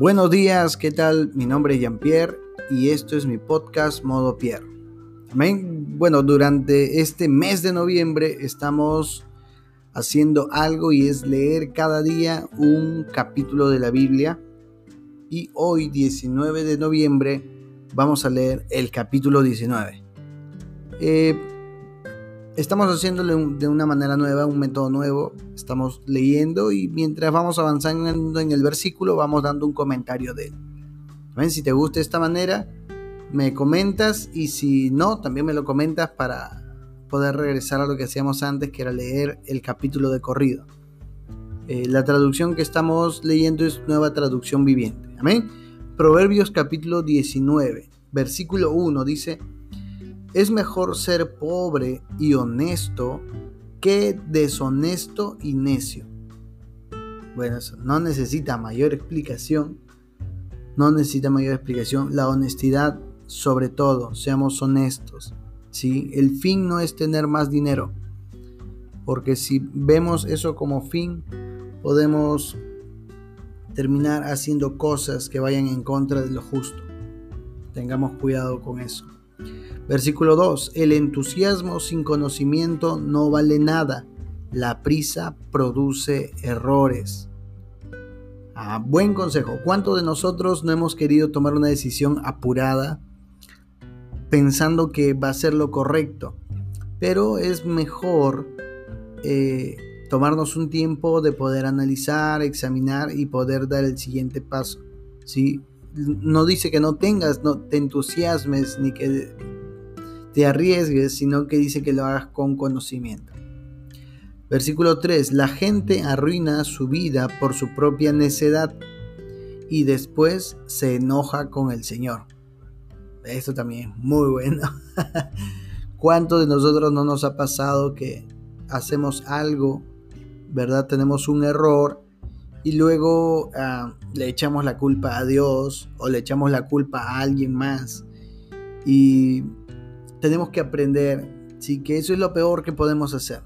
Buenos días, ¿qué tal? Mi nombre es Jean-Pierre y esto es mi podcast Modo Pierre. Bueno, durante este mes de noviembre estamos haciendo algo y es leer cada día un capítulo de la Biblia. Y hoy, 19 de noviembre, vamos a leer el capítulo 19. Eh, estamos haciéndolo de una manera nueva, un método nuevo. Estamos leyendo y mientras vamos avanzando en el versículo, vamos dando un comentario de él. ¿Ven? Si te gusta esta manera, me comentas y si no, también me lo comentas para poder regresar a lo que hacíamos antes, que era leer el capítulo de corrido. Eh, la traducción que estamos leyendo es nueva traducción viviente. Amén. Proverbios capítulo 19, versículo 1 dice, es mejor ser pobre y honesto que deshonesto y necio. Bueno, eso no necesita mayor explicación. No necesita mayor explicación. La honestidad, sobre todo, seamos honestos. ¿sí? El fin no es tener más dinero. Porque si vemos eso como fin, podemos terminar haciendo cosas que vayan en contra de lo justo. Tengamos cuidado con eso. Versículo 2. El entusiasmo sin conocimiento no vale nada. La prisa produce errores. Ah, buen consejo. ¿Cuántos de nosotros no hemos querido tomar una decisión apurada pensando que va a ser lo correcto? Pero es mejor eh, tomarnos un tiempo de poder analizar, examinar y poder dar el siguiente paso. ¿sí? No dice que no tengas, no te entusiasmes ni que te arriesgues, sino que dice que lo hagas con conocimiento. Versículo 3. La gente arruina su vida por su propia necedad y después se enoja con el Señor. Esto también es muy bueno. ¿Cuánto de nosotros no nos ha pasado que hacemos algo, verdad? Tenemos un error y luego ah, le echamos la culpa a Dios o le echamos la culpa a alguien más. Y tenemos que aprender, sí, que eso es lo peor que podemos hacer.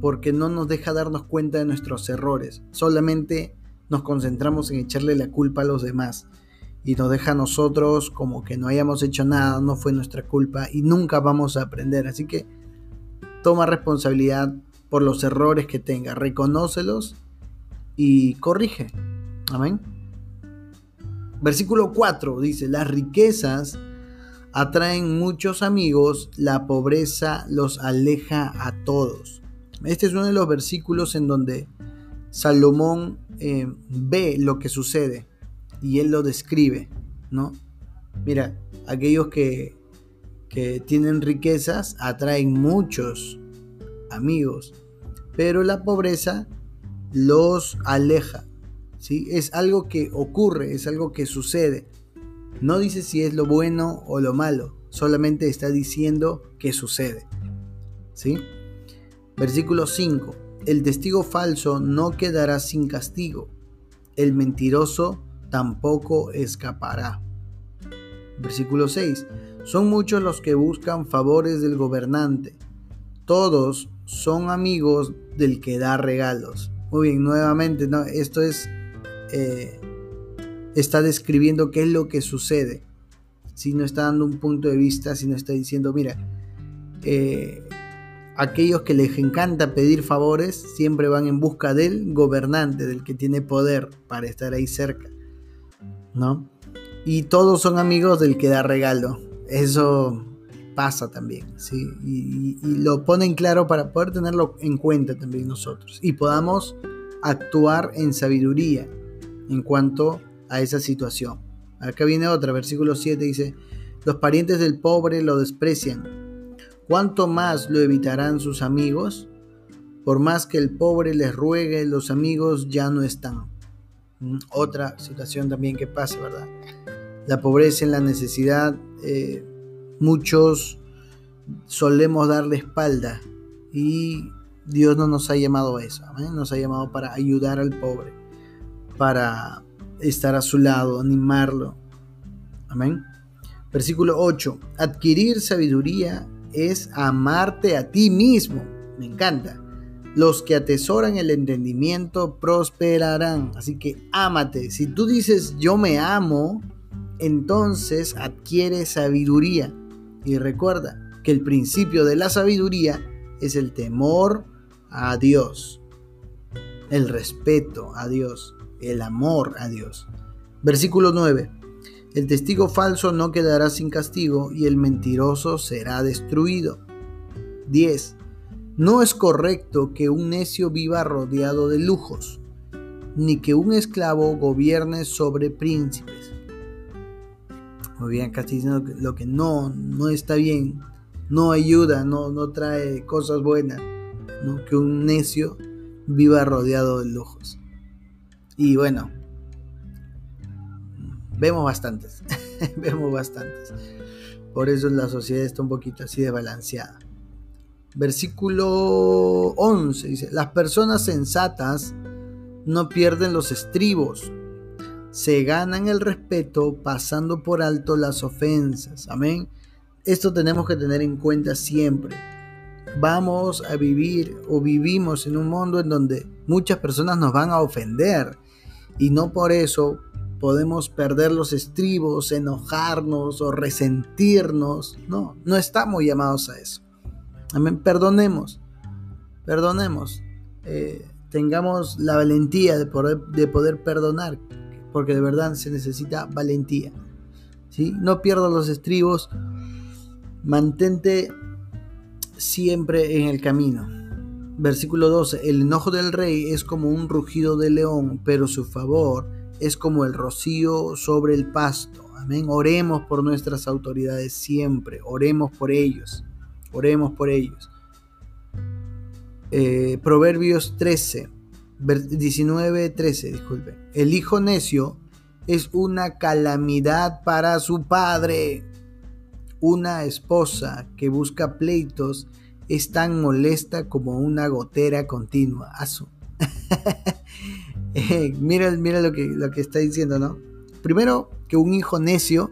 Porque no nos deja darnos cuenta de nuestros errores. Solamente nos concentramos en echarle la culpa a los demás. Y nos deja a nosotros como que no hayamos hecho nada, no fue nuestra culpa y nunca vamos a aprender. Así que toma responsabilidad por los errores que tenga, reconócelos y corrige. Amén. Versículo 4 dice, las riquezas atraen muchos amigos, la pobreza los aleja a todos. Este es uno de los versículos en donde Salomón eh, ve lo que sucede y él lo describe, ¿no? Mira, aquellos que, que tienen riquezas atraen muchos amigos, pero la pobreza los aleja, ¿sí? Es algo que ocurre, es algo que sucede. No dice si es lo bueno o lo malo, solamente está diciendo que sucede. ¿Sí? Versículo 5. El testigo falso no quedará sin castigo. El mentiroso tampoco escapará. Versículo 6. Son muchos los que buscan favores del gobernante. Todos son amigos del que da regalos. Muy bien, nuevamente, ¿no? esto es eh, está describiendo qué es lo que sucede. Si no está dando un punto de vista, si no está diciendo, mira, eh, aquellos que les encanta pedir favores siempre van en busca del gobernante, del que tiene poder para estar ahí cerca. ¿No? Y todos son amigos del que da regalo. Eso pasa también, ¿sí? Y, y, lo ponen claro para poder tenerlo en cuenta también nosotros y podamos actuar en sabiduría en cuanto a esa situación. Acá viene otra, versículo 7 dice, los parientes del pobre lo desprecian. ¿Cuánto más lo evitarán sus amigos? Por más que el pobre les ruegue, los amigos ya no están. Mm, otra situación también que pasa, ¿verdad? La pobreza en la necesidad, eh, muchos solemos darle espalda y Dios no nos ha llamado a eso, nos ha llamado para ayudar al pobre, para estar a su lado, animarlo. Amén. Versículo 8. Adquirir sabiduría es amarte a ti mismo. Me encanta. Los que atesoran el entendimiento prosperarán. Así que ámate. Si tú dices yo me amo, entonces adquiere sabiduría. Y recuerda que el principio de la sabiduría es el temor a Dios, el respeto a Dios, el amor a Dios. Versículo 9. El testigo falso no quedará sin castigo y el mentiroso será destruido. 10. No es correcto que un necio viva rodeado de lujos, ni que un esclavo gobierne sobre príncipes. Muy bien, acá diciendo lo que no, no está bien, no ayuda, no, no trae cosas buenas, ¿no? que un necio viva rodeado de lujos. Y bueno, vemos bastantes, vemos bastantes. Por eso la sociedad está un poquito así desbalanceada. Versículo 11 dice, las personas sensatas no pierden los estribos, se ganan el respeto pasando por alto las ofensas. Amén. Esto tenemos que tener en cuenta siempre. Vamos a vivir o vivimos en un mundo en donde muchas personas nos van a ofender y no por eso podemos perder los estribos, enojarnos o resentirnos. No, no estamos llamados a eso. Amén. Perdonemos, perdonemos. Eh, tengamos la valentía de poder, de poder perdonar, porque de verdad se necesita valentía. ¿sí? No pierdas los estribos, mantente siempre en el camino. Versículo 12, el enojo del rey es como un rugido de león, pero su favor es como el rocío sobre el pasto. Amén. Oremos por nuestras autoridades siempre, oremos por ellos. Oremos por ellos. Eh, Proverbios 13, 19, 13, disculpe. El hijo necio es una calamidad para su padre. Una esposa que busca pleitos es tan molesta como una gotera continua. eh, mira, mira lo, que, lo que está diciendo, ¿no? Primero, que un hijo necio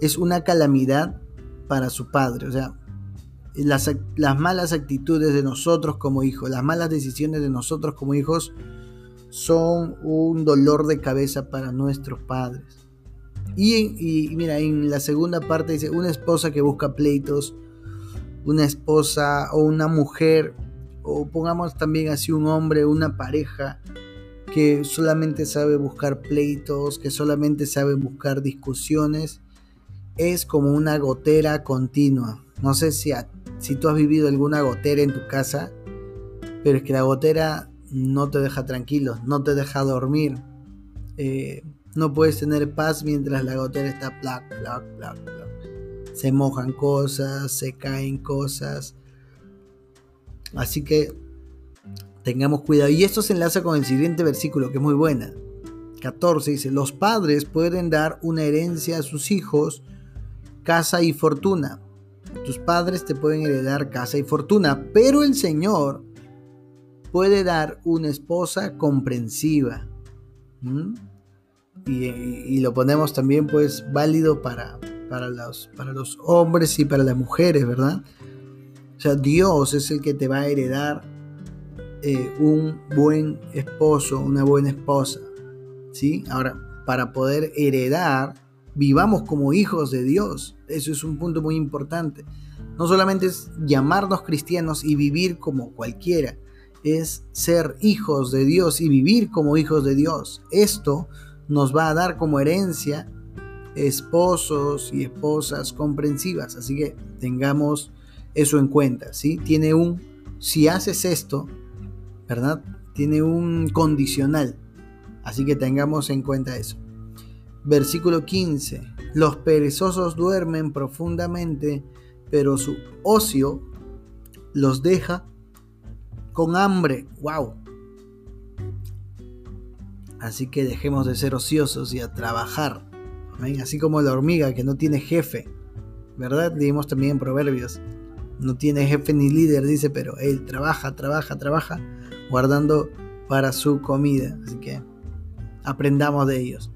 es una calamidad para su padre. O sea, las, malas actitudes de nosotros como hijos, las malas decisiones de nosotros como hijos son un dolor de cabeza para nuestros padres. Y, mira, en la segunda parte dice, una esposa que busca pleitos, una esposa o una mujer, o pongamos también así un hombre, una pareja que solamente sabe buscar pleitos, que solamente sabe buscar discusiones, es como una gotera continua. No sé si si tú has vivido alguna gotera en tu casa, pero es que la gotera no te deja tranquilo, no te deja dormir. Eh, no puedes tener paz mientras la gotera está plac, plac, plac, plac. Se mojan cosas, se caen cosas. Así que tengamos cuidado. Y esto se enlaza con el siguiente versículo, que es muy buena. 14 dice, los padres pueden dar una herencia a sus hijos, casa y fortuna, tus padres te pueden heredar casa y fortuna, pero el Señor puede dar una esposa comprensiva. Y, lo ponemos también pues válido para, para, los, para los hombres y para las mujeres, ¿verdad? O sea, Dios es el que te va a heredar eh, un buen esposo, una buena esposa. ¿Sí? Ahora, para poder heredar vivamos como hijos de Dios. Eso es un punto muy importante. No solamente es llamarnos cristianos y vivir como cualquiera, es ser hijos de Dios y vivir como hijos de Dios. Esto nos va a dar como herencia esposos y esposas comprensivas. Así que tengamos eso en cuenta, ¿sí? Tiene un, si haces esto, ¿verdad? Tiene un condicional. Así que tengamos en cuenta eso. Versículo 15. Los perezosos duermen profundamente, pero su ocio los deja con hambre. ¡Wow! Así que dejemos de ser ociosos y a trabajar. Así como la hormiga que no tiene jefe. ¿Verdad? Leímos también en Proverbios. No tiene jefe ni líder, dice, pero él trabaja, trabaja, trabaja, guardando para su comida. Así que aprendamos de ellos.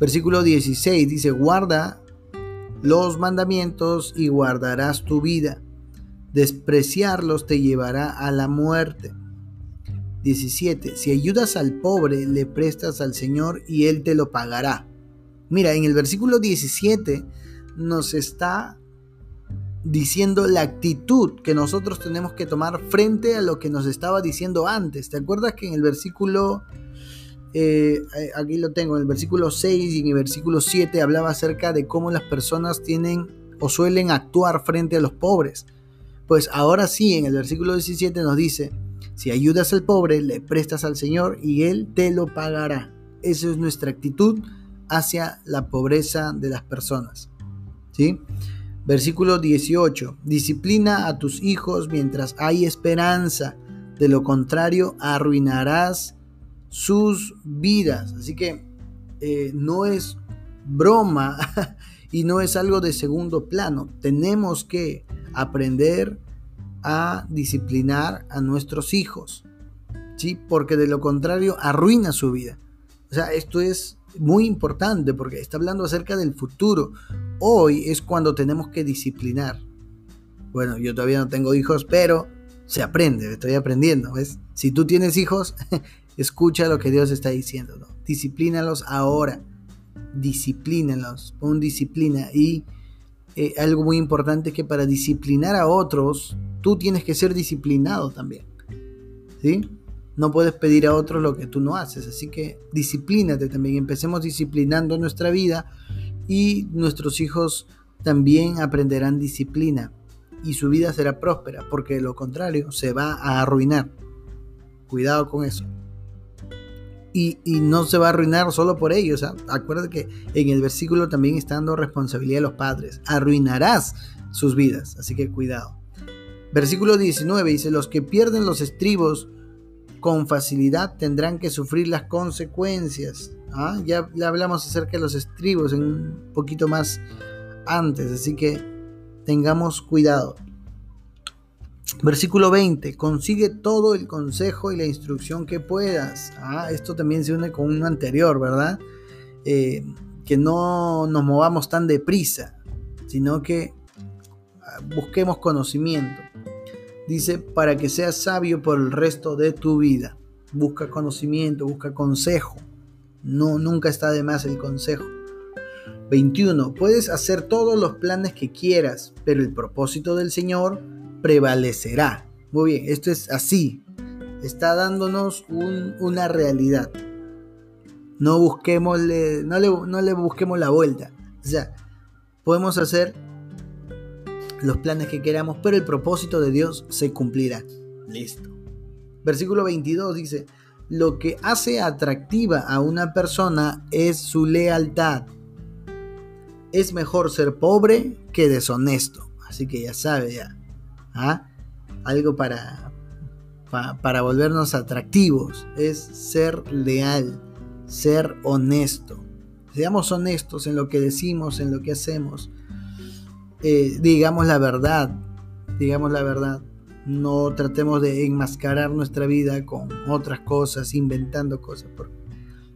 Versículo 16 dice, guarda los mandamientos y guardarás tu vida. Despreciarlos te llevará a la muerte. 17. Si ayudas al pobre, le prestas al Señor y Él te lo pagará. Mira, en el versículo 17 nos está diciendo la actitud que nosotros tenemos que tomar frente a lo que nos estaba diciendo antes. ¿Te acuerdas que en el versículo, eh, aquí lo tengo, en el versículo 6 y en el versículo 7 hablaba acerca de cómo las personas tienen o suelen actuar frente a los pobres? Pues ahora sí, en el versículo 17 nos dice, si ayudas al pobre, le prestas al Señor y Él te lo pagará. Esa es nuestra actitud hacia la pobreza de las personas. ¿Sí? Versículo 18. Disciplina a tus hijos mientras hay esperanza. De lo contrario, arruinarás sus vidas. Así que eh, no es broma y no es algo de segundo plano. Tenemos que aprender a disciplinar a nuestros hijos, ¿sí? Porque de lo contrario arruina su vida. O sea, esto es muy importante porque está hablando acerca del futuro. Hoy es cuando tenemos que disciplinar. Bueno, yo todavía no tengo hijos, pero se aprende, estoy aprendiendo, ¿ves? Si tú tienes hijos, escucha lo que Dios está diciendo, ¿no? Disciplínalos ahora, disciplínalos, pon disciplina y eh, algo muy importante que para disciplinar a otros, tú tienes que ser disciplinado también. ¿Sí? No puedes pedir a otros lo que tú no haces. Así que disciplínate también. Empecemos disciplinando nuestra vida y nuestros hijos también aprenderán disciplina y su vida será próspera, porque de lo contrario se va a arruinar. Cuidado con eso y, no se va a arruinar solo por ello. O sea, acuérdate que en el versículo también está dando responsabilidad a los padres. Arruinarás sus vidas, así que cuidado. Versículo 19 dice, los que pierden los estribos con facilidad tendrán que sufrir las consecuencias. ¿Ah? Ya le hablamos acerca de los estribos en un poquito más antes, así que tengamos cuidado. Versículo 20, consigue todo el consejo y la instrucción que puedas. Ah, esto también se une con uno anterior, ¿verdad? Eh, que no nos movamos tan deprisa, sino que ah, busquemos conocimiento. Dice, para que seas sabio por el resto de tu vida. Busca conocimiento, busca consejo. No, nunca está de más el consejo. 21. Puedes hacer todos los planes que quieras, pero el propósito del Señor prevalecerá. Muy bien, esto es así. Está dándonos una realidad. No no le, no le busquemos la vuelta. O sea, podemos hacer los planes que queramos, pero el propósito de Dios se cumplirá. Listo. Versículo 22 dice, lo que hace atractiva a una persona es su lealtad. Es mejor ser pobre que deshonesto. Así que ya sabe, ya. ¿ah? algo para, para volvernos atractivos, es ser leal, ser honesto. Seamos honestos en lo que decimos, en lo que hacemos. Eh, digamos la verdad, digamos la verdad. No tratemos de enmascarar nuestra vida con otras cosas, inventando cosas, porque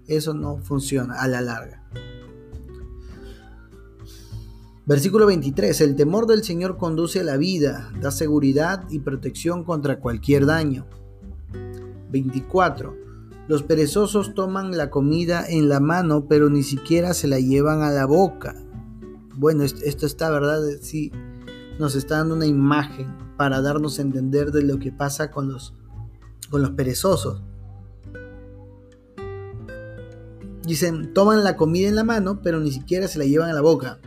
eso no funciona a la larga. Versículo 23. El temor del Señor conduce a la vida, da seguridad y protección contra cualquier daño. 24. Los perezosos toman la comida en la mano, pero ni siquiera se la llevan a la boca. Bueno, esto está, ¿verdad? Sí, nos está dando una imagen para darnos a entender de lo que pasa con los, con los perezosos. Dicen, toman la comida en la mano, pero ni siquiera se la llevan a la boca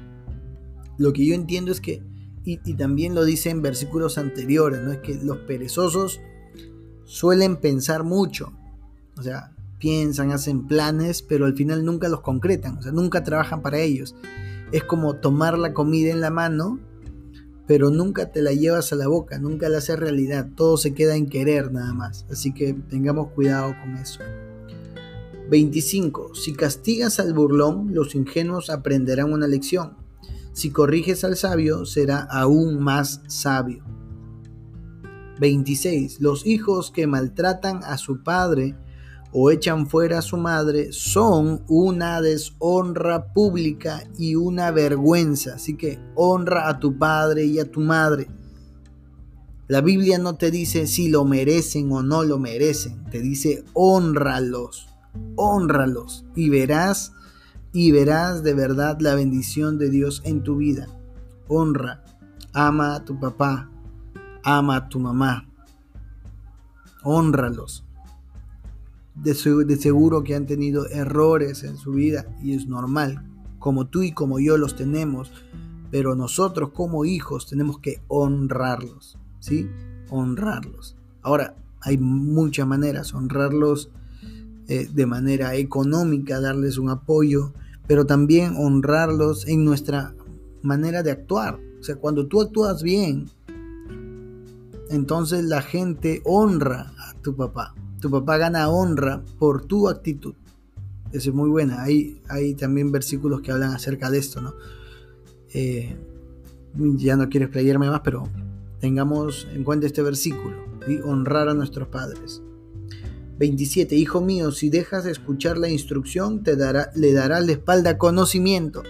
lo que yo entiendo es que, y, también lo dice en versículos anteriores, ¿no? Es que los perezosos suelen pensar mucho. O sea, piensan, hacen planes, pero al final nunca los concretan, o sea, nunca trabajan para ellos. Es como tomar la comida en la mano, pero nunca te la llevas a la boca, nunca la haces realidad, todo se queda en querer nada más. Así que tengamos cuidado con eso. 25. Si castigas al burlón, los ingenuos aprenderán una lección. Si corriges al sabio, será aún más sabio. 26. Los hijos que maltratan a su padre o echan fuera a su madre son una deshonra pública y una vergüenza. Así que honra a tu padre y a tu madre. La Biblia no te dice si lo merecen o no lo merecen, te dice honralos, honralos y verás y verás de verdad la bendición de Dios en tu vida. Honra, ama a tu papá, ama a tu mamá, honralos. De, seguro que han tenido errores en su vida y es normal, como tú y como yo los tenemos, pero nosotros como hijos tenemos que honrarlos. ¿sí? Honrarlos. Ahora, hay muchas maneras, honrarlos eh, de manera económica, darles un apoyo, pero también honrarlos en nuestra manera de actuar. O sea, cuando tú actúas bien, entonces la gente honra a tu papá. Tu papá gana honra por tu actitud. Eso es muy buena. Hay, hay también versículos que hablan acerca de esto, ¿no? Eh, ya no quiero explayarme más, pero tengamos en cuenta este versículo y honrar a nuestros padres. 27. Hijo mío, si dejas de escuchar la instrucción, te dará, le darás la espalda conocimiento.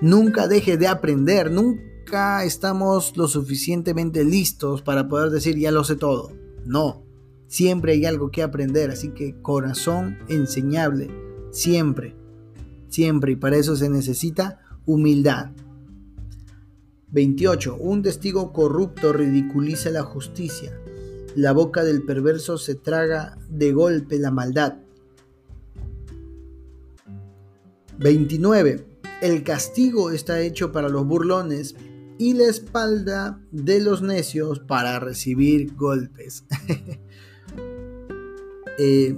Nunca dejes de aprender, nunca estamos lo suficientemente listos para poder decir ya lo sé todo. No, siempre hay algo que aprender, así que corazón enseñable, siempre, siempre, y para eso se necesita humildad. 28. Un testigo corrupto ridiculiza la justicia. La boca del perverso se traga de golpe la maldad. 29. El castigo está hecho para los burlones y la espalda de los necios para recibir golpes. Eh,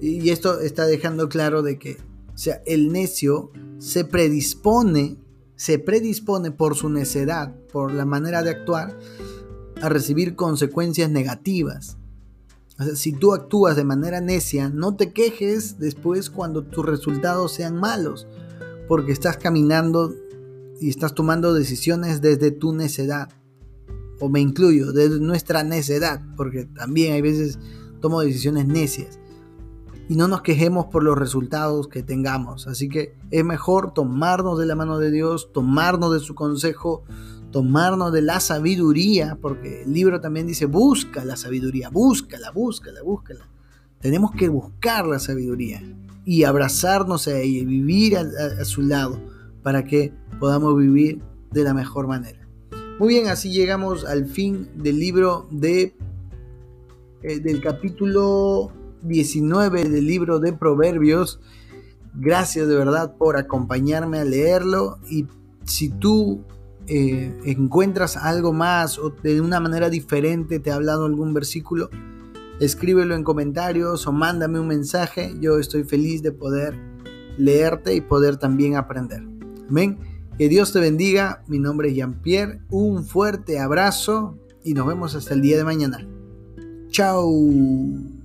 y esto está dejando claro de que, o sea, el necio se predispone se predispone por su necedad, por la manera de actuar, a recibir consecuencias negativas. si tú actúas de manera necia, no te quejes después cuando tus resultados sean malos, porque estás caminando y estás tomando decisiones desde tu necedad. O me incluyo, desde nuestra necedad, porque también hay veces tomo decisiones necias y no nos quejemos por los resultados que tengamos. Así que es mejor tomarnos de la mano de Dios, tomarnos de su consejo, tomarnos de la sabiduría, porque el libro también dice, busca la sabiduría, búscala, búscala, búscala. Tenemos que buscar la sabiduría y abrazarnos a ella vivir a, su lado para que podamos vivir de la mejor manera. Muy bien, así llegamos al fin del libro de, eh, del capítulo 19 del libro de Proverbios. Gracias de verdad por acompañarme a leerlo y si tú eh, encuentras algo más o de una manera diferente te ha hablado algún versículo, escríbelo en comentarios o mándame un mensaje. Yo estoy feliz de poder leerte y poder también aprender. Amén. Que Dios te bendiga. Mi nombre es Jean-Pierre. Un fuerte abrazo y nos vemos hasta el día de mañana. Tchau!